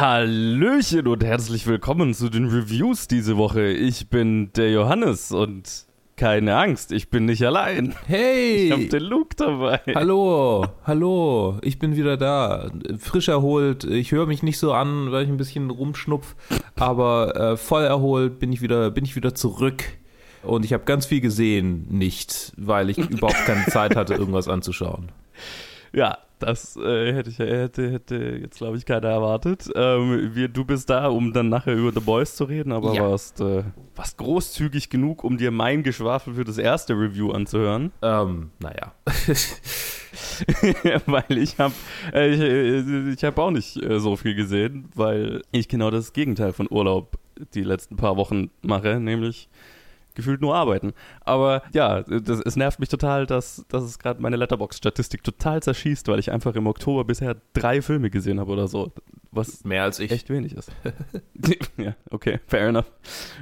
Hallöchen und herzlich willkommen zu den Reviews diese Woche. Ich bin der Johannes und keine Angst, ich bin nicht allein. Hey! Ich hab den Luke dabei. Hallo, hallo, ich bin wieder da. Frisch erholt. Ich höre mich nicht so an, weil ich ein bisschen rumschnupf, aber äh, voll erholt bin ich wieder, bin ich wieder zurück. Und ich habe ganz viel gesehen, nicht, weil ich überhaupt keine Zeit hatte, irgendwas anzuschauen. Ja, das äh, hätte, ich, hätte, hätte jetzt, glaube ich, keiner erwartet. Ähm, wir, du bist da, um dann nachher über The Boys zu reden, aber Ja. warst, äh, warst großzügig genug, um dir mein Geschwafel für das erste Review anzuhören. Ähm, naja. weil ich habe äh, ich, äh, ich hab auch nicht äh, so viel gesehen, weil ich genau das Gegenteil von Urlaub die letzten paar Wochen mache, nämlich gefühlt nur arbeiten. Aber ja, das, es nervt mich total, dass, dass es gerade meine Letterbox-Statistik total zerschießt, weil ich einfach im Oktober bisher drei Filme gesehen habe oder so. Was Mehr als ich. echt wenig ist. ja, okay, fair enough.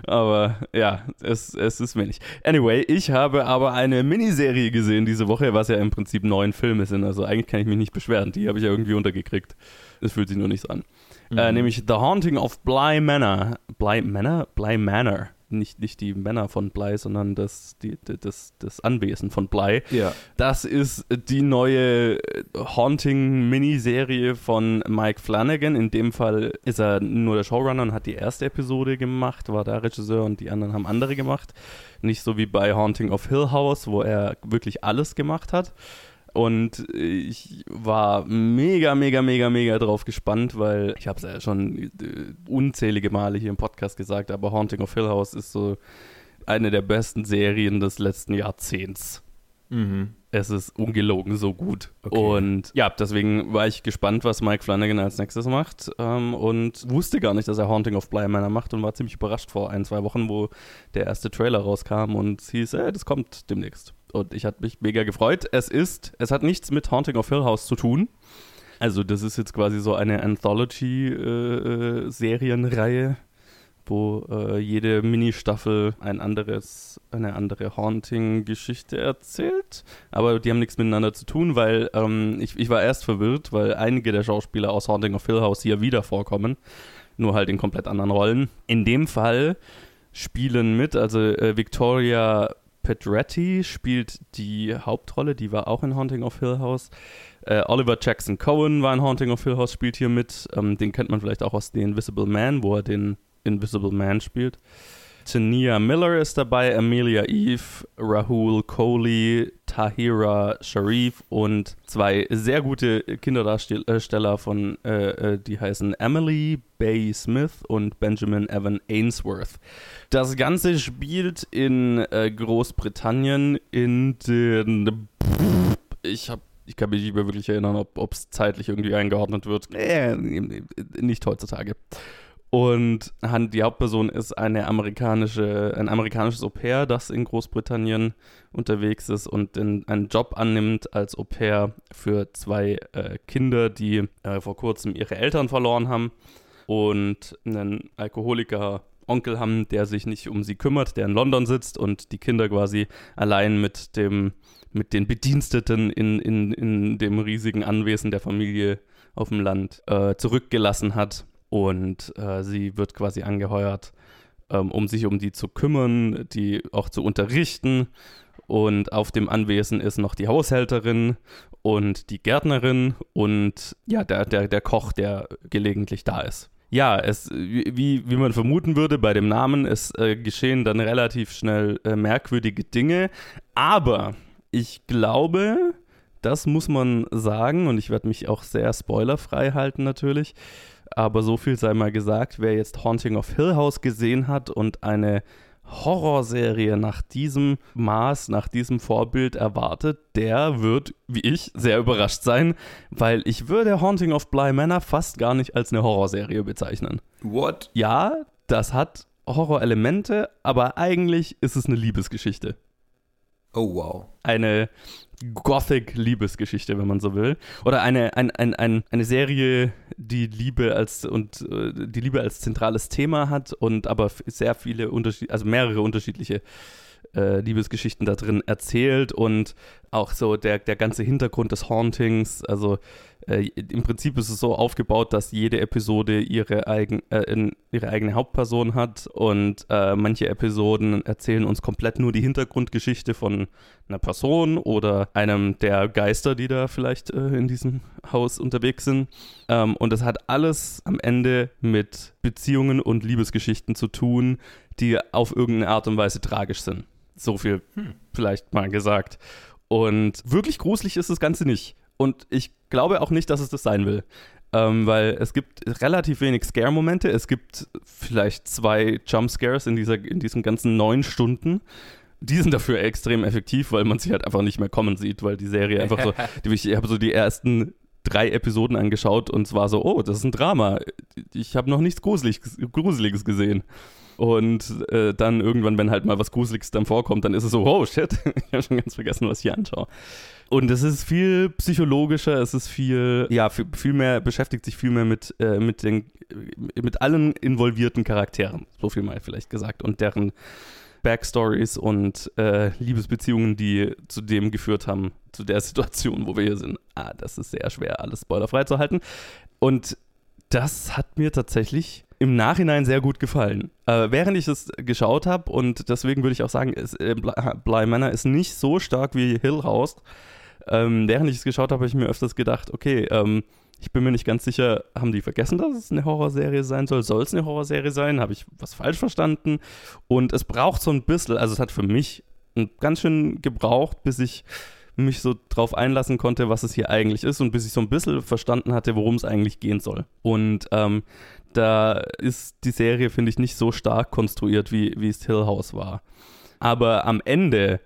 Aber ja, es, es ist wenig. Anyway, ich habe aber eine Miniserie gesehen diese Woche, was ja im Prinzip neun Filme sind. Also eigentlich kann ich mich nicht beschweren. Die habe ich ja irgendwie untergekriegt. Es fühlt sich nur nicht so an. Äh, nämlich The Haunting of Bly Manor. Bly Manor? Bly Manor. Nicht, nicht die Männer von Bly, sondern das, die, das, das Anwesen von Bly. Ja. Das ist die neue äh, Haunting-Miniserie von Mike Flanagan. In dem Fall ist er nur der Showrunner und hat die erste Episode gemacht, war da Regisseur und die anderen haben andere gemacht. Nicht so wie bei Haunting of Hill House, wo er wirklich alles gemacht hat. Und ich war mega, mega, mega, mega drauf gespannt, weil ich habe es ja schon äh, unzählige Male hier im Podcast gesagt, aber Haunting of Hill House ist so eine der besten Serien des letzten Jahrzehnts. Mhm. Es ist ungelogen so gut. Okay. Und ja, deswegen war ich gespannt, was Mike Flanagan als nächstes macht. Ähm, und wusste gar nicht, dass er Haunting of Bly Manor macht und war ziemlich überrascht vor ein, zwei Wochen, wo der erste Trailer rauskam und hieß, äh, das kommt demnächst. Und ich hatte mich mega gefreut. Es ist, es hat nichts mit Haunting of Hill House zu tun. Also, das ist jetzt quasi so eine Anthology-Serienreihe, wo äh, jede Mini-Staffel ein anderes, eine andere Haunting-Geschichte erzählt. Aber die haben nichts miteinander zu tun, weil ähm, ich, ich war erst verwirrt, weil einige der Schauspieler aus Haunting of Hill House hier wieder vorkommen. Nur halt in komplett anderen Rollen. In dem Fall spielen mit, also äh, Victoria Pedretti spielt die Hauptrolle, die war auch in Haunting of Hill House. Äh, Oliver Jackson Cohen war in Haunting of Hill House, spielt hier mit. Ähm, den kennt man vielleicht auch aus The Invisible Man, wo er den Invisible Man spielt. Tania Miller ist dabei, Amelia Eve, Rahul Kohli, Tahira Sharif und zwei sehr gute Kinderdarsteller von, äh, äh, die heißen Emily Bay Smith und Benjamin Evan Ainsworth. Das Ganze spielt in äh, Großbritannien in den. Ich habe ich kann mich nicht mehr wirklich erinnern, ob es zeitlich irgendwie eingeordnet wird. Äh, nicht heutzutage. Und die Hauptperson ist eine amerikanische, ein amerikanisches Au pair, das in Großbritannien unterwegs ist und einen Job annimmt als Au pair für zwei äh, Kinder, die äh, vor kurzem ihre Eltern verloren haben und einen Alkoholiker Onkel haben, der sich nicht um sie kümmert, der in London sitzt und die Kinder quasi allein mit dem mit den Bediensteten in, in, in dem riesigen Anwesen der Familie auf dem Land äh, zurückgelassen hat. Und äh, sie wird quasi angeheuert, ähm, um sich um die zu kümmern, die auch zu unterrichten. Und auf dem Anwesen ist noch die Haushälterin und die Gärtnerin und ja, der, der, der Koch, der gelegentlich da ist. Ja, es, wie, wie man vermuten würde bei dem Namen, es äh, geschehen dann relativ schnell äh, merkwürdige Dinge. Aber ich glaube, das muss man sagen, und ich werde mich auch sehr spoilerfrei halten natürlich. Aber so viel sei mal gesagt, wer jetzt Haunting of Hill House gesehen hat und eine Horrorserie nach diesem Maß, nach diesem Vorbild erwartet, der wird, wie ich, sehr überrascht sein, weil ich würde Haunting of Bly Manor fast gar nicht als eine Horrorserie bezeichnen. What? Ja, das hat Horrorelemente, aber eigentlich ist es eine Liebesgeschichte Oh, wow. eine Gothic-Liebesgeschichte, wenn man so will. Oder eine, ein, ein, ein, eine Serie, die Liebe als und äh, die Liebe als zentrales Thema hat und aber sehr viele Unterschied, also mehrere unterschiedliche äh, Liebesgeschichten da drin erzählt und auch so der, der ganze Hintergrund des Hauntings, also äh, im Prinzip ist es so aufgebaut, dass jede Episode ihre, eigen, äh, ihre eigene Hauptperson hat und äh, manche Episoden erzählen uns komplett nur die Hintergrundgeschichte von einer Person oder einem der Geister, die da vielleicht äh, in diesem Haus unterwegs sind. Ähm, und das hat alles am Ende mit Beziehungen und Liebesgeschichten zu tun, die auf irgendeine Art und Weise tragisch sind. So viel hm. vielleicht mal gesagt. Und wirklich gruselig ist das Ganze nicht. Und ich glaube auch nicht, dass es das sein will. Ähm, weil es gibt relativ wenig Scare-Momente. Es gibt vielleicht zwei Jump-Scares in, in diesen ganzen neun Stunden. Die sind dafür extrem effektiv, weil man sie halt einfach nicht mehr kommen sieht, weil die Serie einfach so. ich habe so die ersten drei Episoden angeschaut und es war so, oh, das ist ein Drama. Ich habe noch nichts Gruseliges, Gruseliges gesehen. Und äh, dann irgendwann, wenn halt mal was Gruseliges dann vorkommt, dann ist es so, oh shit, ich habe schon ganz vergessen, was ich hier anschaue. Und es ist viel psychologischer, es ist viel, ja, viel mehr, beschäftigt sich viel mehr mit, äh, mit, den, mit allen involvierten Charakteren, so viel mal vielleicht gesagt, und deren Backstories und äh, Liebesbeziehungen, die zu dem geführt haben, zu der Situation, wo wir hier sind. Ah, das ist sehr schwer, alles spoilerfrei zu halten. Und das hat mir tatsächlich im Nachhinein sehr gut gefallen. Äh, während ich es geschaut habe, und deswegen würde ich auch sagen, ist, äh, Bly Manor ist nicht so stark wie Hill House. Ähm, während ich es geschaut habe, habe ich mir öfters gedacht, okay, ähm, ich bin mir nicht ganz sicher, haben die vergessen, dass es eine Horrorserie sein soll? Soll es eine Horrorserie sein? Habe ich was falsch verstanden? Und es braucht so ein bisschen, also es hat für mich ganz schön gebraucht, bis ich mich so drauf einlassen konnte, was es hier eigentlich ist und bis ich so ein bisschen verstanden hatte, worum es eigentlich gehen soll. Und ähm, da ist die Serie, finde ich, nicht so stark konstruiert, wie, wie es Hill House war. Aber am Ende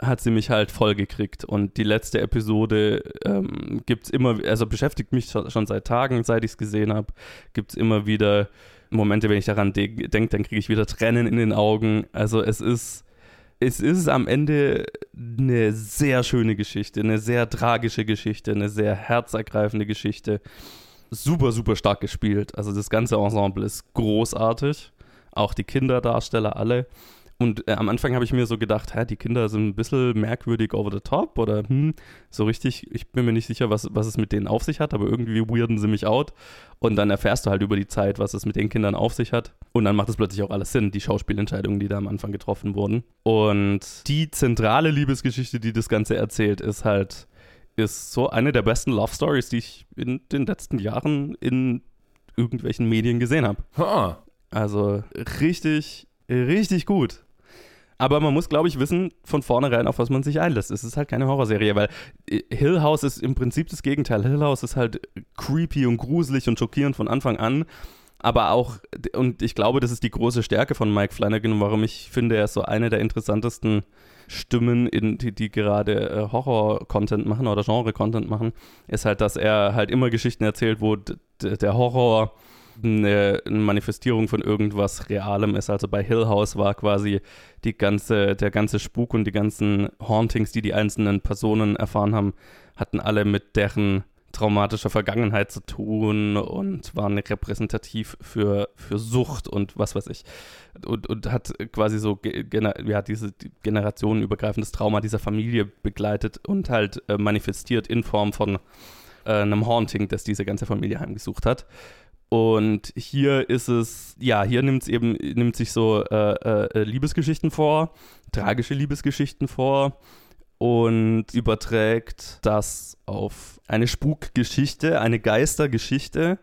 hat sie mich halt voll gekriegt und die letzte Episode ähm, gibt es immer, also beschäftigt mich schon seit Tagen, seit ich es gesehen habe, gibt es immer wieder Momente, wenn ich daran de denke, dann kriege ich wieder Tränen in den Augen. Also es ist, es ist am Ende eine sehr schöne Geschichte, eine sehr tragische Geschichte, eine sehr herzergreifende Geschichte super, super stark gespielt. Also das ganze Ensemble ist großartig. Auch die Kinderdarsteller alle. Und äh, am Anfang habe ich mir so gedacht, hä, die Kinder sind ein bisschen merkwürdig over the top oder hm, so richtig, ich bin mir nicht sicher, was, was es mit denen auf sich hat, aber irgendwie weirden sie mich out. Und dann erfährst du halt über die Zeit, was es mit den Kindern auf sich hat. Und dann macht es plötzlich auch alles Sinn, die Schauspielentscheidungen, die da am Anfang getroffen wurden. Und die zentrale Liebesgeschichte, die das Ganze erzählt, ist halt ist so eine der besten Love Stories, die ich in den letzten Jahren in irgendwelchen Medien gesehen habe. Also richtig, richtig gut. Aber man muss, glaube ich, wissen von vornherein, auf was man sich einlässt. Es ist halt keine Horrorserie, weil äh, Hill House ist im Prinzip das Gegenteil. Hill House ist halt creepy und gruselig und schockierend von Anfang an. Aber auch, und ich glaube, das ist die große Stärke von Mike Flanagan, warum ich finde, er ist so eine der interessantesten Stimmen, in, die, die gerade äh, Horror-Content machen oder Genre-Content machen, ist halt, dass er halt immer Geschichten erzählt, wo der Horror eine, eine, Manifestierung von irgendwas Realem ist. Also bei Hill House war quasi die ganze, der ganze Spuk und die ganzen Hauntings, die die einzelnen Personen erfahren haben, hatten alle mit deren traumatischer Vergangenheit zu tun und waren repräsentativ für, für Sucht und was weiß ich. Und, und hat quasi so ja, diese generationenübergreifendes Trauma dieser Familie begleitet und halt äh, manifestiert in Form von äh, einem Haunting, das diese ganze Familie heimgesucht hat. Und hier ist es, ja, hier nimmt es eben, nimmt sich so äh, äh Liebesgeschichten vor, tragische Liebesgeschichten vor und überträgt das auf eine Spukgeschichte, eine Geistergeschichte,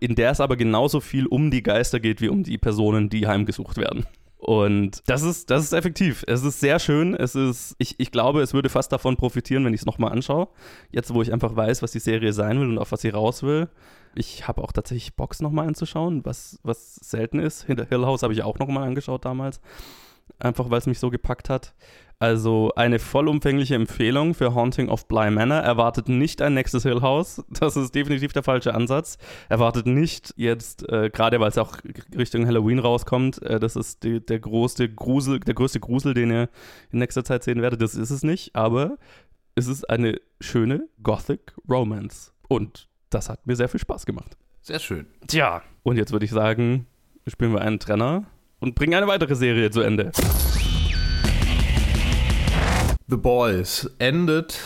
in der es aber genauso viel um die Geister geht wie um die Personen, die heimgesucht werden. Und das ist, das ist effektiv. Es ist sehr schön. Es ist, ich, ich glaube, es würde fast davon profitieren, wenn ich es nochmal anschaue. Jetzt, wo ich einfach weiß, was die Serie sein will und auf was sie raus will. Ich habe auch tatsächlich Box nochmal anzuschauen, was, was selten ist. Hinter Hill House habe ich auch nochmal angeschaut damals. Einfach weil es mich so gepackt hat. Also eine vollumfängliche Empfehlung für Haunting of Bly Manor. Erwartet nicht ein nächstes Hill House. Das ist definitiv der falsche Ansatz. Erwartet nicht jetzt, äh, gerade weil es auch Richtung Halloween rauskommt, äh, das ist die, der größte Grusel, der größte Grusel, den ihr in nächster Zeit sehen werdet. Das ist es nicht, aber es ist eine schöne Gothic Romance. Und das hat mir sehr viel Spaß gemacht. Sehr schön. Tja, und jetzt würde ich sagen, spielen wir einen Trenner und bringen eine weitere Serie zu Ende. The Boys endet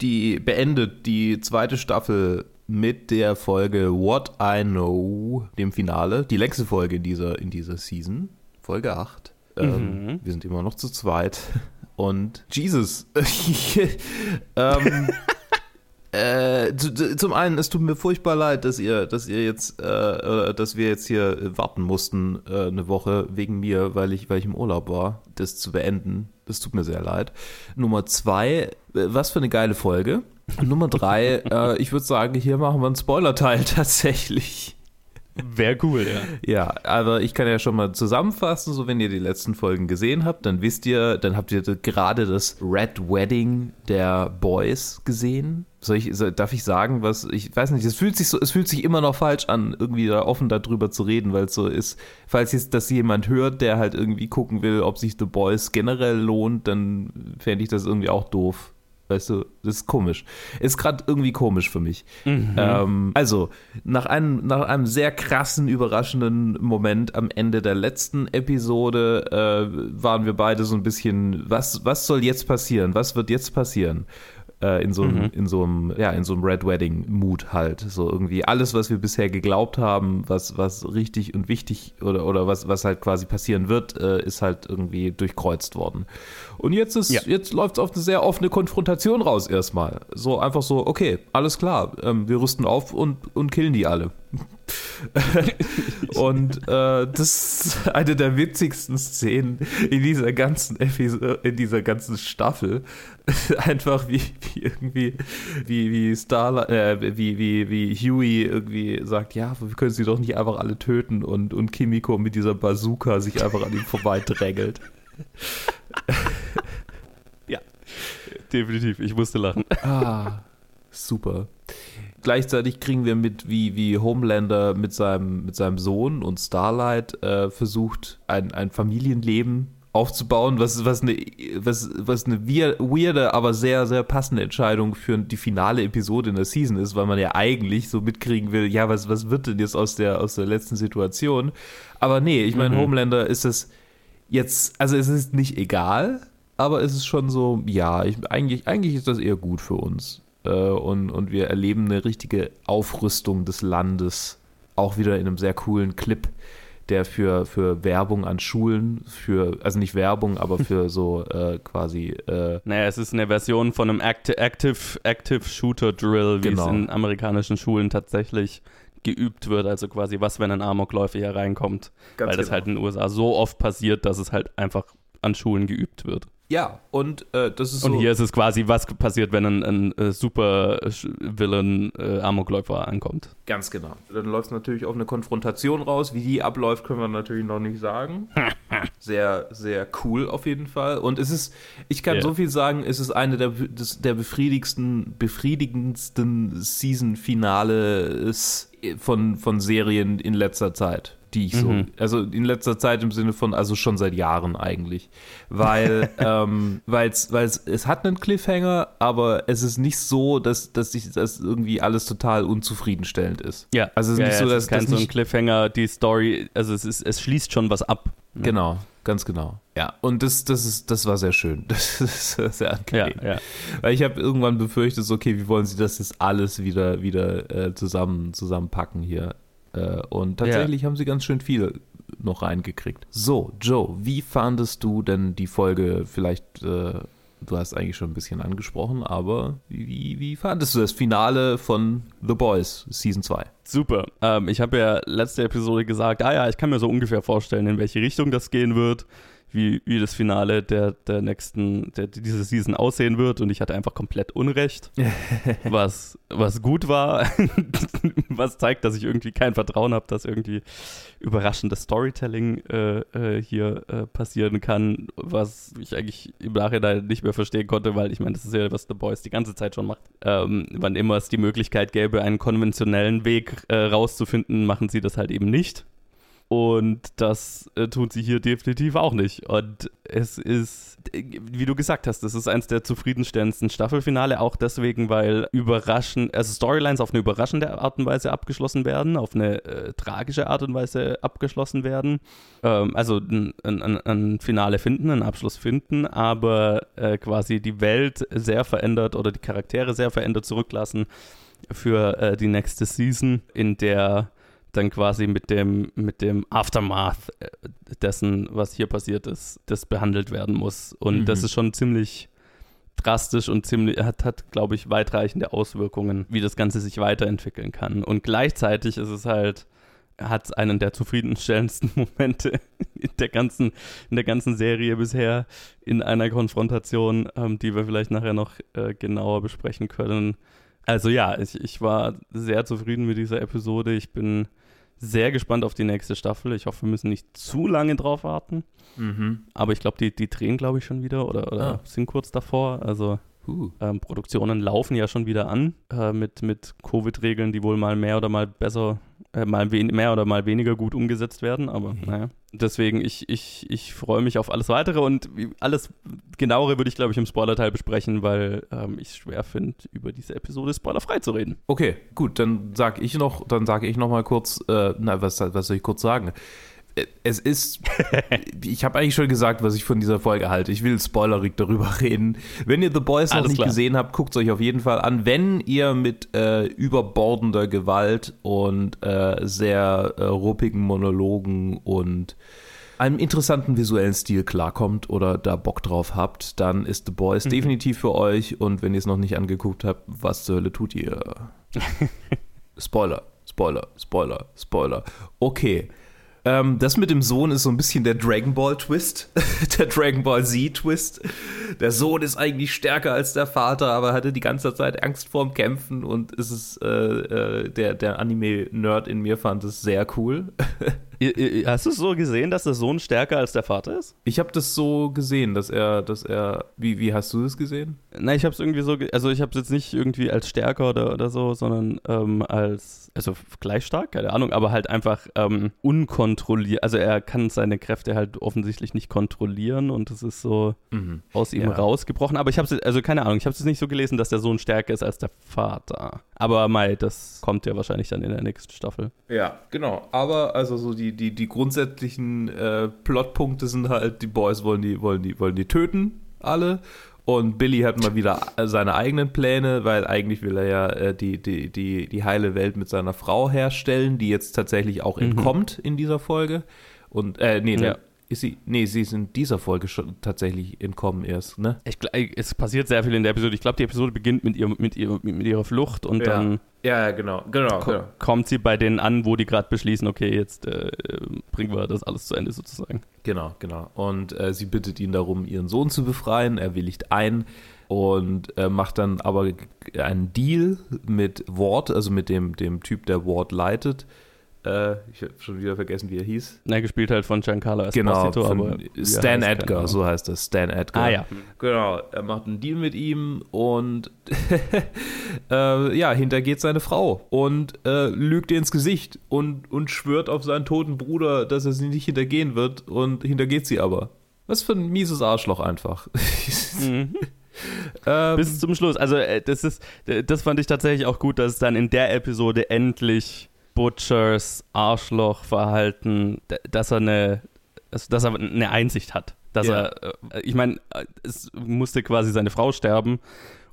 die, beendet die zweite Staffel mit der Folge What I Know, dem Finale, die längste Folge in dieser, in dieser Season, Folge 8. Ähm, Mhm. Wir sind immer noch zu zweit. Und Jesus. ähm, äh, zu- zu- zum einen, es tut mir furchtbar leid, dass ihr, dass ihr jetzt, äh, äh, dass wir jetzt hier warten mussten äh, eine Woche wegen mir, weil ich, weil ich im Urlaub war, das zu beenden. Das tut mir sehr leid. Nummer zwei, äh, was für eine geile Folge. Nummer drei, äh, ich würde sagen, hier machen wir einen Spoiler-Teil tatsächlich. Wäre cool, ja. Ja, aber ich kann ja schon mal zusammenfassen, so wenn ihr die letzten Folgen gesehen habt, dann wisst ihr, dann habt ihr gerade das Red Wedding der Boys gesehen. Soll ich, soll, darf ich sagen, was, ich weiß nicht, es fühlt sich so, es fühlt sich immer noch falsch an, irgendwie da offen darüber zu reden, weil es so ist, falls jetzt das jemand hört, der halt irgendwie gucken will, ob sich The Boys generell lohnt, dann fände ich das irgendwie auch doof. Weißt du, das ist komisch. Ist gerade irgendwie komisch für mich. Ähm, also, nach einem, nach einem sehr krassen, überraschenden Moment am Ende der letzten Episode äh, waren wir beide so ein bisschen, was, was soll jetzt passieren? Was wird jetzt passieren? Äh, in so einem, in so einem, ja, in so einem Red Wedding Mut halt. So irgendwie alles, was wir bisher geglaubt haben, was, was richtig und wichtig oder, oder was, was halt quasi passieren wird, äh, ist halt irgendwie durchkreuzt worden. Und jetzt ist, Ja. jetzt läuft es auf eine sehr offene Konfrontation raus erstmal. So einfach so, okay, alles klar, ähm, wir rüsten auf und, und killen die alle. und äh, das ist eine der witzigsten Szenen in dieser ganzen Episode, in dieser ganzen Staffel. Einfach wie, wie irgendwie, wie, wie Starlight, äh, wie, wie, wie Huey irgendwie sagt, ja, wir können sie doch nicht einfach alle töten und, und Kimiko mit dieser Bazooka sich einfach an ihm vorbeidrängelt. Ja, definitiv. Ich musste lachen. Ah, super. Gleichzeitig kriegen wir mit, wie, wie Homelander mit seinem, mit seinem Sohn und Starlight äh, versucht, ein, ein Familienleben aufzubauen, was, was, eine, was, was eine weir- weirde, aber sehr, sehr passende Entscheidung für die finale Episode in der Season ist, weil man ja eigentlich so mitkriegen will, ja, was, was wird denn jetzt aus der, aus der letzten Situation? Aber nee, ich meine, Mhm. Homelander ist es jetzt, also es ist nicht egal, aber es ist schon so, ja, ich, eigentlich, eigentlich ist das eher gut für uns. Äh, und, und wir erleben eine richtige Aufrüstung des Landes, auch wieder in einem sehr coolen Clip, der für, für Werbung an Schulen, für, also nicht Werbung, aber für so äh, quasi, äh, Naja, es ist eine Version von einem Acti Active, Active Shooter Drill, wie Genau. es in amerikanischen Schulen tatsächlich geübt wird. Also quasi, was, wenn ein Amokläufer hier reinkommt. Ganz weil das genau. halt in den USA so oft passiert, dass es halt einfach an Schulen geübt wird. ja, und äh, das ist Und so, hier ist es quasi, was passiert, wenn ein, ein, äh, Super-Villain äh, Amokläufer ankommt. Ganz genau. Dann läuft es natürlich auf eine Konfrontation raus. Wie die abläuft, können wir natürlich noch nicht sagen. Sehr, sehr cool auf jeden Fall. Und es ist, ich kann Ja. so viel sagen, es ist eine der, des, der befriedigendsten, befriedigendsten Season-Finales von, von Serien in letzter Zeit. Die ich so, Mhm. also in letzter Zeit im Sinne von, also schon seit Jahren eigentlich. Weil, ähm, weil's, weil's, es hat einen Cliffhanger, aber es ist nicht so, dass, dass sich das irgendwie alles total unzufriedenstellend ist. Ja, Also es ist ja, nicht ja, so, es dass ist kein das so ein Cliffhanger, die Story, also es, ist, es schließt schon was ab. Ne? Genau, ganz genau. Ja, und das, das, ist, das war sehr schön. Das ist sehr Ja, angenehm. ja. Weil ich habe irgendwann befürchtet, so, okay, wie wollen sie das jetzt alles wieder, wieder äh, zusammen, zusammenpacken hier? Äh, und tatsächlich haben sie ganz schön viel noch reingekriegt. So, Joe, wie fandest du denn die Folge? Vielleicht, äh, du hast eigentlich schon ein bisschen angesprochen, aber wie, wie fandest du das Finale von The Boys Season 2? Super. Ähm, ich habe ja letzte Episode gesagt, ah ja, ich kann mir so ungefähr vorstellen, in welche Richtung das gehen wird, wie, wie das Finale der, der nächsten, der, dieser Season aussehen wird und ich hatte einfach komplett Unrecht, was, was gut war, was zeigt, dass ich irgendwie kein Vertrauen habe, dass irgendwie überraschendes Storytelling äh, äh, hier äh, passieren kann, was ich eigentlich im Nachhinein nicht mehr verstehen konnte, weil ich meine, das ist ja, was The Boys die ganze Zeit schon macht. Ähm, wann immer es die Möglichkeit gäbe, einen konventionellen Weg äh, rauszufinden, machen sie das halt eben nicht. Und das äh, tun sie hier definitiv auch nicht. Und es ist, wie du gesagt hast, das ist eins der zufriedenstellendsten Staffelfinale, auch deswegen, weil überraschend, also Storylines auf eine überraschende Art und Weise abgeschlossen werden, auf eine äh, tragische Art und Weise abgeschlossen werden. Ähm, also ein, ein, ein- ein Finale finden, einen Abschluss finden, aber äh, quasi die Welt sehr verändert oder die Charaktere sehr verändert zurücklassen für äh, die nächste Season, in der dann quasi mit dem, mit dem Aftermath äh, dessen, was hier passiert ist, das behandelt werden muss. Und mhm. das ist schon ziemlich drastisch und ziemlich, hat, hat glaube ich, weitreichende Auswirkungen, wie das Ganze sich weiterentwickeln kann. Und gleichzeitig ist es halt, hat einen der zufriedenstellendsten Momente in der ganzen, in der ganzen Serie bisher in einer Konfrontation, ähm, die wir vielleicht nachher noch äh, genauer besprechen können. Also ja, ich, ich war sehr zufrieden mit dieser Episode. Ich bin sehr gespannt auf die nächste Staffel. Ich hoffe, wir müssen nicht zu lange drauf warten. Mhm. Aber ich glaube, die, die drehen, glaube ich, schon wieder oder, oder ah. sind kurz davor. Also uh. ähm, Produktionen laufen ja schon wieder an äh, mit, mit Covid-Regeln, die wohl mal mehr oder mal besser äh, mal mehr oder mal weniger gut umgesetzt werden, aber mhm. naja. Deswegen, ich, ich, ich freue mich auf alles weitere und alles genauere würde ich, glaube ich, im Spoiler-Teil besprechen, weil ähm, ich es schwer finde, über diese Episode spoilerfrei zu reden. Okay, gut, dann sage ich noch, dann sage ich noch mal kurz, äh, na, was, was soll ich kurz sagen? Es ist, ich habe eigentlich schon gesagt, was ich von dieser Folge halte. Ich will spoilerig darüber reden. Wenn ihr The Boys noch nicht klar. gesehen habt, guckt es euch auf jeden Fall an. Wenn ihr mit äh, überbordender Gewalt und äh, sehr äh, ruppigen Monologen und einem interessanten visuellen Stil klarkommt oder da Bock drauf habt, dann ist The Boys mhm. definitiv für euch. Und wenn ihr es noch nicht angeguckt habt, was zur Hölle tut ihr? Spoiler, Spoiler, Spoiler, Spoiler. Okay. Ähm, das mit dem Sohn ist so ein bisschen der Dragon Ball Twist, der Dragon Ball Z Twist. Der Sohn ist eigentlich stärker als der Vater, aber hatte die ganze Zeit Angst vorm Kämpfen und ist es äh, äh, der, der Anime-Nerd in mir fand es sehr cool. Hast du es so gesehen, dass der Sohn stärker als der Vater ist? Ich habe das so gesehen, dass er, dass er. Wie, wie hast du das gesehen? Nein, ich habe es irgendwie so, also ich habe es jetzt nicht irgendwie als stärker oder, oder so, sondern ähm, als, also gleich stark, keine Ahnung, aber halt einfach ähm, unkontrolliert. Also er kann seine Kräfte halt offensichtlich nicht kontrollieren und es ist so mhm. aus ihm ja. rausgebrochen. Aber ich habe es, also keine Ahnung, ich habe es nicht so gelesen, dass der Sohn stärker ist als der Vater. Aber Mai, das kommt ja wahrscheinlich dann in der nächsten Staffel. Ja, genau. Aber also so die, die, die grundsätzlichen äh, Plotpunkte sind halt, die Boys wollen die, wollen die, wollen die töten, alle. Und Billy hat mal wieder seine eigenen Pläne, weil eigentlich will er ja äh, die, die, die, die heile Welt mit seiner Frau herstellen, die jetzt tatsächlich auch mhm. entkommt in dieser Folge. Und, äh, nee, ja. Ist sie, nee, sie ist in dieser Folge schon tatsächlich entkommen erst, ne? Ich, es passiert sehr viel in der Episode. Ich glaube, die Episode beginnt mit, ihr, mit, ihr, mit ihrer Flucht und ja. dann ja, genau, genau, ko genau. kommt sie bei denen an, wo die gerade beschließen, okay, jetzt äh, bringen wir das alles zu Ende sozusagen. Genau, genau. Und äh, sie bittet ihn darum, ihren Sohn zu befreien. Er willigt ein und äh, macht dann aber einen Deal mit Ward, also mit dem, dem Typ, der Ward leitet äh, ich habe schon wieder vergessen, wie er hieß. Na, gespielt halt von Giancarlo Esposito. Genau, aber Stan Edgar, so heißt das, Stan Edgar. Ah ja. Genau, er macht einen Deal mit ihm und äh, ja, hintergeht seine Frau und äh, lügt ihr ins Gesicht und, und schwört auf seinen toten Bruder, dass er sie nicht hintergehen wird und hintergeht sie aber. Was für ein mieses Arschloch einfach. mhm. Ähm, Bis zum Schluss. Also, äh, das ist, das fand ich tatsächlich auch gut, dass es dann in der Episode endlich Butchers Arschlochverhalten, dass er eine, dass er eine Einsicht hat. Dass ja. er, äh, ich meine, es musste quasi seine Frau sterben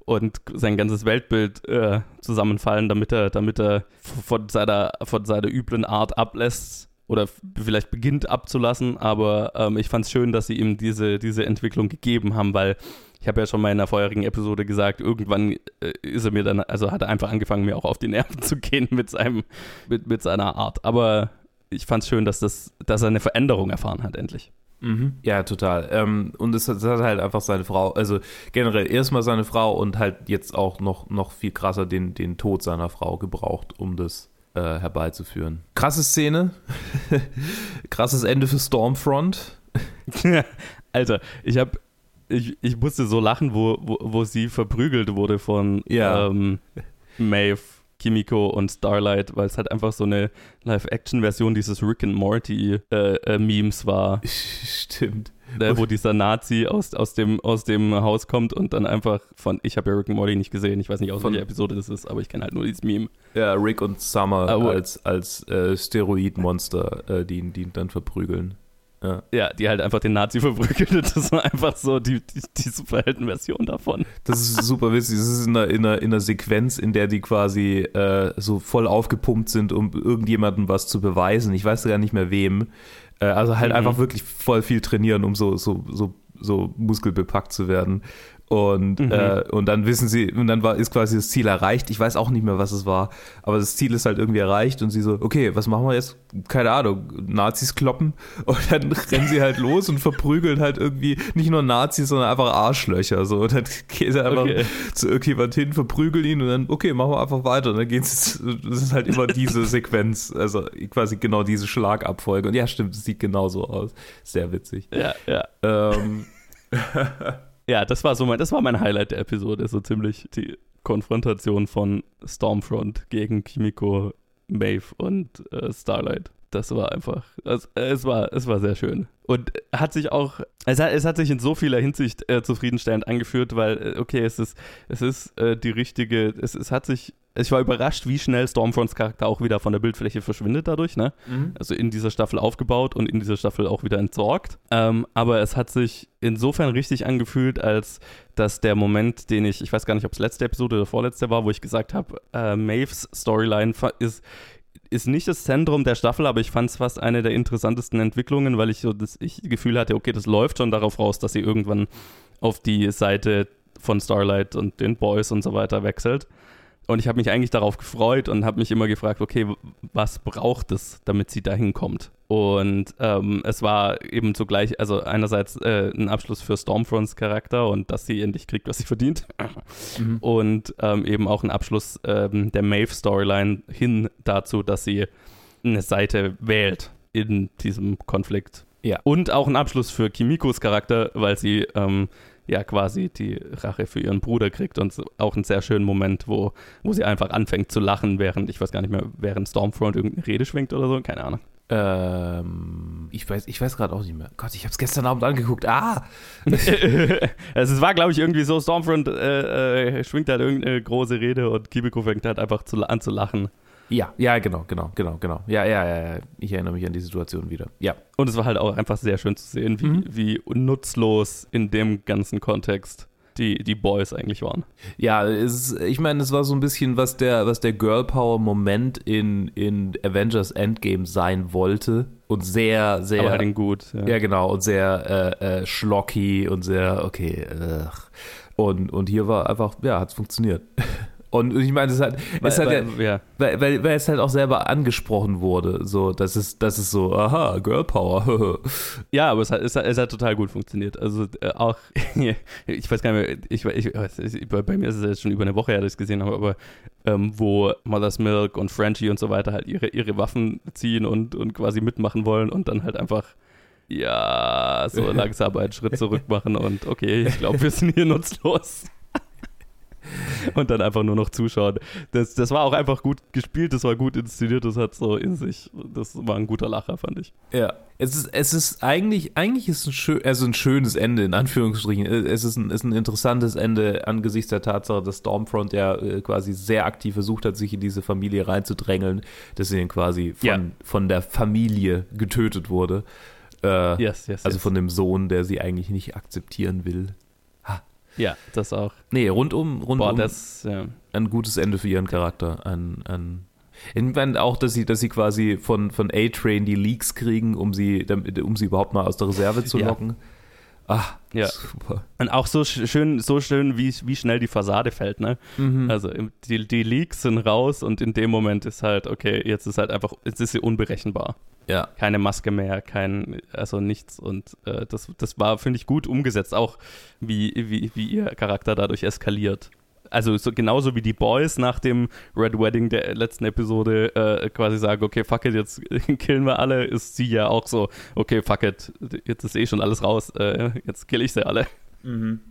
und sein ganzes Weltbild äh, zusammenfallen, damit er, damit er von seiner, von seiner üblen Art ablässt oder vielleicht beginnt abzulassen. Aber ähm, ich fand es schön, dass sie ihm diese, diese Entwicklung gegeben haben, weil ich habe ja schon mal in der vorherigen Episode gesagt, irgendwann äh, ist er mir dann, also hat er einfach angefangen, mir auch auf die Nerven zu gehen mit seinem, mit, mit seiner Art. Aber ich fand es schön, dass das, dass er eine Veränderung erfahren hat, endlich. Mhm. Ja, total. Ähm, und es hat halt einfach seine Frau, also generell erstmal seine Frau und halt jetzt auch noch, noch viel krasser den, den Tod seiner Frau gebraucht, um das äh, herbeizuführen. Krasse Szene. Krasses Ende für Stormfront. Alter, ich habe ich, ich musste so lachen, wo, wo, wo sie verprügelt wurde von ja. ähm, Maeve, Kimiko und Starlight, weil es halt einfach so eine Live-Action-Version dieses Rick and Morty-Memes äh, äh, war. Stimmt. Äh, wo dieser Nazi aus, aus, dem, aus dem Haus kommt und dann einfach von, ich habe ja Rick and Morty nicht gesehen, ich weiß nicht, aus welcher Episode das ist, aber ich kenne halt nur dieses Meme. Ja, Rick und Summer ah, als, als äh, Steroidmonster, äh, die, die ihn dann verprügeln. Ja. Ja, die halt einfach den Nazi verprügelt. Das war einfach so die, die, die Superhelden-Version davon. Das ist super witzig. Das ist in einer, in einer, in einer Sequenz, in der die quasi äh, so voll aufgepumpt sind, um irgendjemandem was zu beweisen. Ich weiß gar nicht mehr wem. Äh, also halt Mhm. einfach wirklich voll viel trainieren, um so, so, so, so muskelbepackt zu werden. Und, Mhm. äh, und dann wissen sie, und dann war, ist quasi das Ziel erreicht. Ich weiß auch nicht mehr, was es war, aber das Ziel ist halt irgendwie erreicht und sie so, okay, was machen wir jetzt? Keine Ahnung, Nazis kloppen und dann rennen sie halt los und verprügeln halt irgendwie nicht nur Nazis, sondern einfach Arschlöcher. So, und dann gehen sie einfach Okay. zu irgendjemand hin, verprügeln ihn und dann, okay, machen wir einfach weiter. Und dann geht es, das ist halt immer diese Sequenz, also quasi genau diese Schlagabfolge. Und ja, stimmt, es sieht genau so aus. Sehr witzig. Ja, ja. Ähm, Ja, das war so mein, das war mein Highlight der Episode, so ziemlich die Konfrontation von Stormfront gegen Kimiko, Maeve und äh, Starlight. Das war einfach, es, es war, es war sehr schön. Und hat sich auch, es hat, es hat sich in so vieler Hinsicht äh, zufriedenstellend angeführt, weil, äh, okay, es ist, es ist äh, die richtige, es, es hat sich, ich war überrascht, wie schnell Stormfronts Charakter auch wieder von der Bildfläche verschwindet dadurch, ne? also in dieser Staffel aufgebaut und in dieser Staffel auch wieder entsorgt. Ähm, aber es hat sich insofern richtig angefühlt, als dass der Moment, den ich, ich weiß gar nicht, ob es letzte Episode oder vorletzte war, wo ich gesagt habe, äh, Maves Storyline ist, ist nicht das Zentrum der Staffel, aber ich fand es fast eine der interessantesten Entwicklungen, weil ich so das ich Gefühl hatte, okay, das läuft schon darauf raus, dass sie irgendwann auf die Seite von Starlight und den Boys und so weiter wechselt. Und ich habe mich eigentlich darauf gefreut und habe mich immer gefragt, okay, was braucht es, damit sie dahin kommt? Und ähm, es war eben zugleich, also einerseits äh, ein Abschluss für Stormfronts Charakter und dass sie endlich kriegt, was sie verdient. Mhm. Und ähm, eben auch ein Abschluss ähm, der Maeve-Storyline hin dazu, dass sie eine Seite wählt in diesem Konflikt. Ja. Und auch ein Abschluss für Kimikos Charakter, weil sie ähm, ja quasi die Rache für ihren Bruder kriegt und auch einen sehr schönen Moment, wo, wo sie einfach anfängt zu lachen, während, ich weiß gar nicht mehr, während Stormfront irgendeine Rede schwingt oder so, keine Ahnung. ähm, ich weiß, ich weiß gerade auch nicht mehr. Gott, ich habe es gestern Abend angeguckt. Ah! also es war, glaube ich, irgendwie so, Stormfront äh, äh, schwingt halt irgendeine große Rede und Kimiko fängt halt einfach zu, an zu lachen. Ja, ja, genau, genau, genau, genau. Ja, ja, ja. Ich erinnere mich an die Situation wieder. Ja. Und es war halt auch einfach sehr schön zu sehen, wie, Mhm. wie nutzlos in dem ganzen Kontext die, die Boys eigentlich waren. Ja, es, ich meine, es war so ein bisschen, was der, was der Girl Power Moment in, in Avengers Endgame sein wollte. Und sehr, sehr. Aber halt in gut. Ja. ja, genau. Und sehr äh, äh, schlocky und sehr, okay. ugh. Und, und hier war einfach, ja, hat es funktioniert. Und ich meine, es hat, es hat ja, weil, ja. weil, weil, weil es halt auch selber angesprochen wurde, so, das ist, das ist so, aha, Girl Power. Ja, aber es hat, es, hat, es hat total gut funktioniert. Also äh, auch, ich weiß gar nicht mehr, ich, ich, ich, bei bei mir ist es jetzt schon über eine Woche her, dass ich es gesehen habe, aber ähm, wo Mother's Milk und Frenchie und so weiter halt ihre, ihre Waffen ziehen und, und quasi mitmachen wollen und dann halt einfach, ja, so langsam einen Schritt zurück machen und okay, ich glaube, wir sind hier nutzlos. Und dann einfach nur noch zuschauen. Das, das war auch einfach gut gespielt, das war gut inszeniert, das hat so in sich, das war ein guter Lacher, fand ich. Ja, es ist, es ist eigentlich, eigentlich ist ein, schön, also ein schönes Ende, in Anführungsstrichen. Es ist ein, ist ein interessantes Ende angesichts der Tatsache, dass Stormfront ja äh, quasi sehr aktiv versucht hat, sich in diese Familie reinzudrängeln, dass sie dann quasi von, Ja. von der Familie getötet wurde. Äh, Yes, yes, also yes. von dem Sohn, der sie eigentlich nicht akzeptieren will. Ja, das auch. Nee, rundum, Boah, rundum das, ja. ein gutes Ende für ihren Charakter. Ein, ein ich meine auch, dass sie, dass sie quasi von, von A-Train die Leaks kriegen, um sie, um sie überhaupt mal aus der Reserve zu Ja. Ah, Ja. super. Und auch so sch- schön, so schön, wie, wie schnell die Fassade fällt, ne? Mhm. Also die, die Leaks sind raus und in dem Moment ist halt, okay, jetzt ist halt einfach, jetzt ist sie unberechenbar. ja. Keine Maske mehr, kein, also nichts. Und äh, das, das war, finde ich, gut umgesetzt, auch wie, wie, wie ihr Charakter dadurch eskaliert. Also so, genauso wie die Boys nach dem Red Wedding der letzten Episode äh, quasi sagen, okay, fuck it, jetzt killen wir alle, ist sie ja auch so, okay, fuck it, jetzt ist eh schon alles raus, äh, jetzt kill ich sie alle.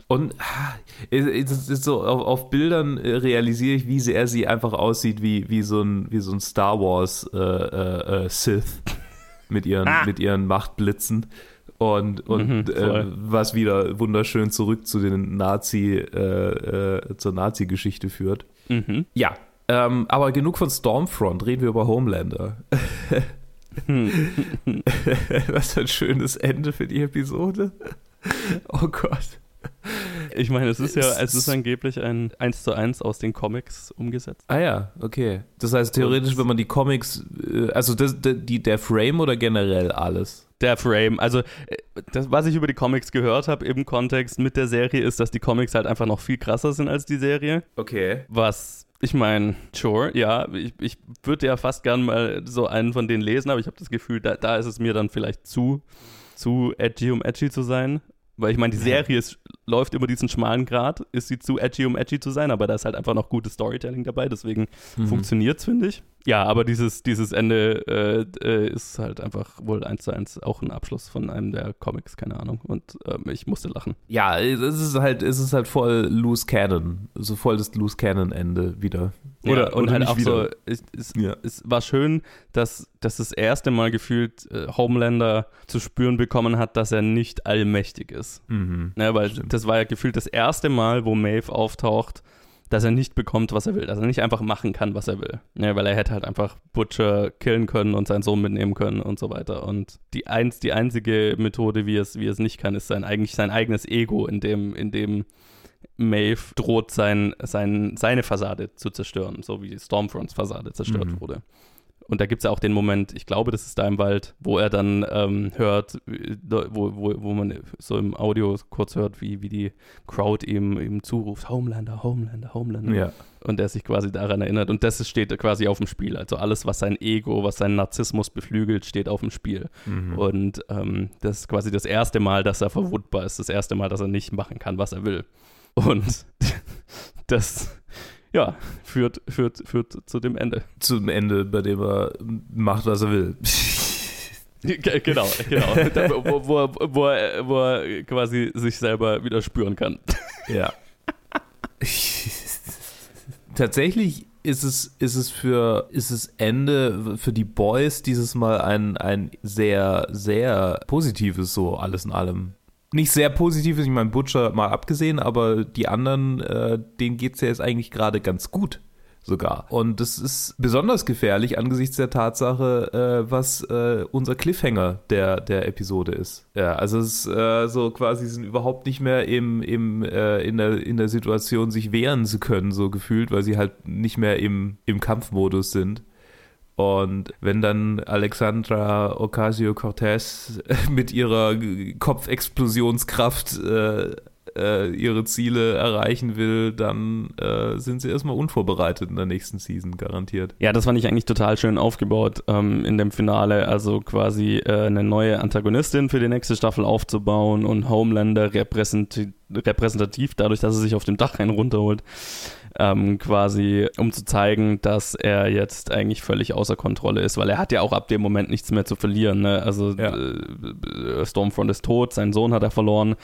Und ah, es, es ist so, auf, auf Bildern äh, realisiere ich, wie sehr sie einfach aussieht wie, wie, so, ein, wie so ein Star Wars äh, äh, äh, Sith mit ihren, Ah. mit ihren Machtblitzen. Und, und Mhm, äh, was wieder wunderschön zurück zu den Nazi, äh, äh, zur Nazi-Geschichte führt. Mhm. Ja, ähm, aber genug von Stormfront, reden wir über Homelander. Was für ein schönes Ende für die Episode. Oh Gott. Ich meine, es ist ja, es ist angeblich ein 1 zu 1 aus den Comics umgesetzt. Ah ja, okay. Das heißt theoretisch, wenn man die Comics, äh, also das, die, der Frame oder generell alles? Der Frame. Also äh, das, was ich über die Comics gehört habe im Kontext mit der Serie, ist, dass die Comics halt einfach noch viel krasser sind als die Serie. Okay. Was ich meine, sure, ja, ich, ich würde ja fast gern mal so einen von denen lesen, aber ich habe das Gefühl, da, da ist es mir dann vielleicht zu, zu edgy, um edgy zu sein. Weil ich meine, die Serie ist, läuft über diesen schmalen Grad, ist sie zu edgy, um edgy zu sein, aber da ist halt einfach noch gutes Storytelling dabei, deswegen mhm. funktioniert es, finde ich. Ja, aber dieses, dieses Ende äh, äh, ist halt einfach wohl eins zu eins auch ein Abschluss von einem der Comics, keine Ahnung. Und ähm, ich musste lachen. Ja, es ist halt, es ist halt voll loose Cannon, so voll das loose Cannon Ende wieder. Oder, ja, und oder halt auch wieder. so, es, es, ja. es, war schön, dass, dass das erste Mal gefühlt äh, Homelander zu spüren bekommen hat, dass er nicht allmächtig ist. Mhm, ja, weil stimmt. das war ja gefühlt das erste Mal, wo Maeve auftaucht dass er nicht bekommt, was er will, dass er nicht einfach machen kann, was er will. Ja, weil er hätte halt einfach Butcher killen können und seinen Sohn mitnehmen können und so weiter. Und die, eins, die einzige Methode, wie es, wie es nicht kann, ist sein, eigentlich sein eigenes Ego, in dem, in dem Maeve droht, sein, sein, seine Fassade zu zerstören, so wie Stormfronts Fassade zerstört mhm. wurde. Und da gibt es ja auch den Moment, ich glaube, das ist da im Wald, wo er dann ähm, hört, wo, wo, wo man so im Audio kurz hört, wie, wie die Crowd ihm, ihm zuruft, Homelander, Homelander, Homelander. Ja. Und er sich quasi daran erinnert. Und das steht quasi auf dem Spiel. Also alles, was sein Ego, was seinen Narzissmus beflügelt, steht auf dem Spiel. Mhm. Und ähm, das ist quasi das erste Mal, dass er verwundbar ist. Das erste Mal, dass er nicht machen kann, was er will. Und das ja, führt, führt, führt zu dem Ende. Zum Ende, bei dem er macht, was er will. genau, genau. wo, wo, wo, er, wo er quasi sich selber wieder spüren kann. Ja. Tatsächlich ist es, ist es für ist es Ende für die Boys dieses Mal ein, ein sehr, sehr positives, so alles in allem nicht sehr positiv ist. Ich meine, Butcher mal abgesehen, aber die anderen, äh, denen geht es ja jetzt eigentlich gerade ganz gut sogar. Und das ist besonders gefährlich angesichts der Tatsache, äh, was äh, unser Cliffhanger der, der Episode ist. Ja, also es ist äh, so quasi sind überhaupt nicht mehr im, im, äh, in, der, in der Situation, sich wehren zu können, so gefühlt, weil sie halt nicht mehr im, im Kampfmodus sind. Und wenn dann Alexandra Ocasio-Cortez mit ihrer Kopfexplosionskraft äh, äh, ihre Ziele erreichen will, dann äh, sind sie erstmal unvorbereitet in der nächsten Season, garantiert. Ja, das fand ich eigentlich total schön aufgebaut ähm, in dem Finale. Also quasi äh, eine neue Antagonistin für die nächste Staffel aufzubauen und Homelander repräsentativ, repräsentativ dadurch, dass er sich auf dem Dach einen runterholt ähm, quasi, um zu zeigen, dass er jetzt eigentlich völlig außer Kontrolle ist, weil er hat ja auch ab dem Moment nichts mehr zu verlieren. Ne? Also ja. äh, Stormfront ist tot, sein Sohn hat er verloren.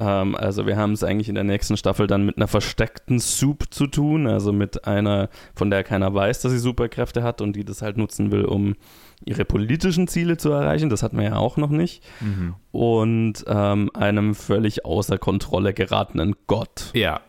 Ähm, also wir haben es eigentlich in der nächsten Staffel dann mit einer versteckten Soup zu tun, also mit einer, von der keiner weiß, dass sie Superkräfte hat und die das halt nutzen will, um ihre politischen Ziele zu erreichen. Das hatten wir ja auch noch nicht. Mhm. Und ähm, einem völlig außer Kontrolle geratenen Gott. Ja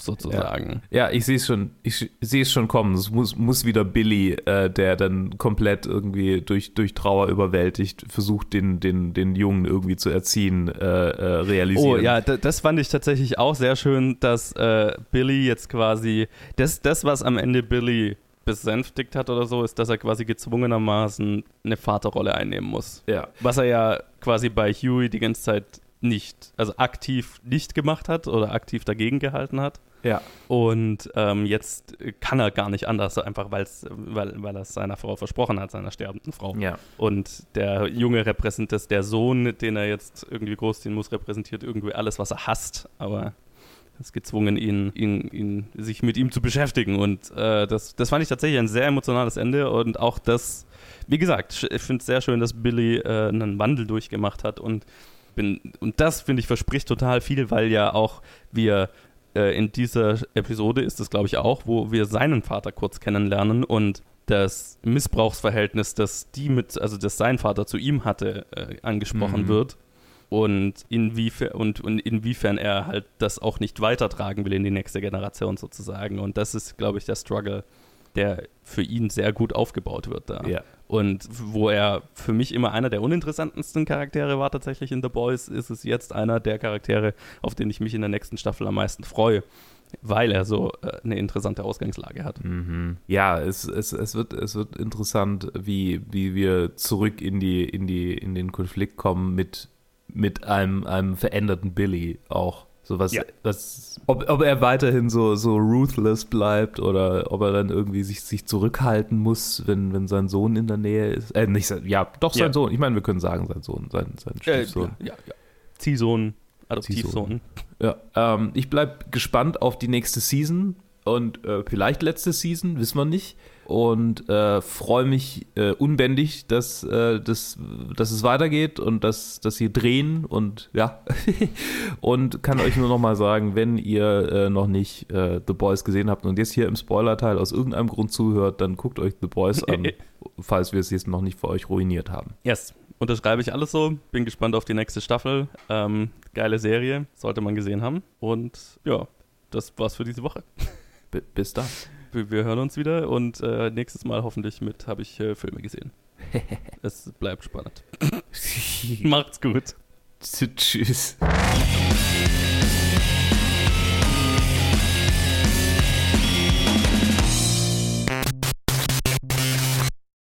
sozusagen. Ja, ja ich sehe es schon, ich sehe es schon kommen. Es muss, muss wieder Billy, äh, der dann komplett irgendwie durch, durch Trauer überwältigt, versucht, den, den, den Jungen irgendwie zu erziehen, äh, äh, realisieren. Oh ja, das fand ich tatsächlich auch sehr schön, dass äh, Billy jetzt quasi, das, das, was am Ende Billy besänftigt hat oder so, ist, dass er quasi gezwungenermaßen eine Vaterrolle einnehmen muss. Ja. Was er ja quasi bei Huey die ganze Zeit nicht, also aktiv nicht gemacht hat oder aktiv dagegen gehalten hat. Ja. Und ähm, jetzt kann er gar nicht anders, einfach weil's, weil, weil er es seiner Frau versprochen hat, seiner sterbenden Frau. Ja. Und der Junge repräsentiert, der Sohn, den er jetzt irgendwie großziehen muss, repräsentiert irgendwie alles, was er hasst, aber ist gezwungen, ihn, ihn, ihn, sich mit ihm zu beschäftigen. Und äh, das, das fand ich tatsächlich ein sehr emotionales Ende und auch das, wie gesagt, ich finde es sehr schön, dass Billy äh, einen Wandel durchgemacht hat und bin, und das finde ich verspricht total viel, weil ja auch wir äh, in dieser Episode ist es, glaube ich, auch, wo wir seinen Vater kurz kennenlernen und das Missbrauchsverhältnis, das die mit, also das sein Vater zu ihm hatte, äh, angesprochen mhm. wird. Und, inwiefern, und, und inwiefern er halt das auch nicht weitertragen will in die nächste Generation sozusagen. Und das ist, glaube ich, der Struggle der für ihn sehr gut aufgebaut wird da. Ja. Und wo er für mich immer einer der uninteressantesten Charaktere war tatsächlich in The Boys, ist es jetzt einer der Charaktere, auf den ich mich in der nächsten Staffel am meisten freue, weil er so äh, eine interessante Ausgangslage hat. Mhm. Ja, es, es, es, wird, es wird interessant, wie, wie wir zurück in, die, in, die, in den Konflikt kommen mit, mit einem, einem veränderten Billy auch. So was, Ja. was ob, ob er weiterhin so, so ruthless bleibt oder ob er dann irgendwie sich, sich zurückhalten muss, wenn, wenn sein Sohn in der Nähe ist. Äh, nicht sein, ja, doch sein Ja. Sohn. Ich meine, wir können sagen, sein Sohn, sein, sein Äh, Stiefsohn. ja, ja. Ziehsohn, Adoptivsohn. Ja, ähm, ich bleib gespannt auf die nächste Season und äh, vielleicht letzte Season, wissen wir nicht. Und äh, freue mich äh, unbändig, dass, äh, dass, dass es weitergeht und dass, dass sie drehen und ja. und kann euch nur noch mal sagen, wenn ihr äh, noch nicht äh, The Boys gesehen habt und jetzt hier im Spoiler-Teil aus irgendeinem Grund zuhört, dann guckt euch The Boys an, falls wir es jetzt noch nicht für euch ruiniert haben. Yes, unterschreibe ich alles so. Bin gespannt auf die nächste Staffel. Ähm, geile Serie, sollte man gesehen haben. Und ja, das war's für diese Woche. B bis dann. Wir, hören uns wieder und äh, nächstes Mal hoffentlich mit habe ich äh, Filme gesehen. es bleibt spannend. Macht's gut. Tschüss.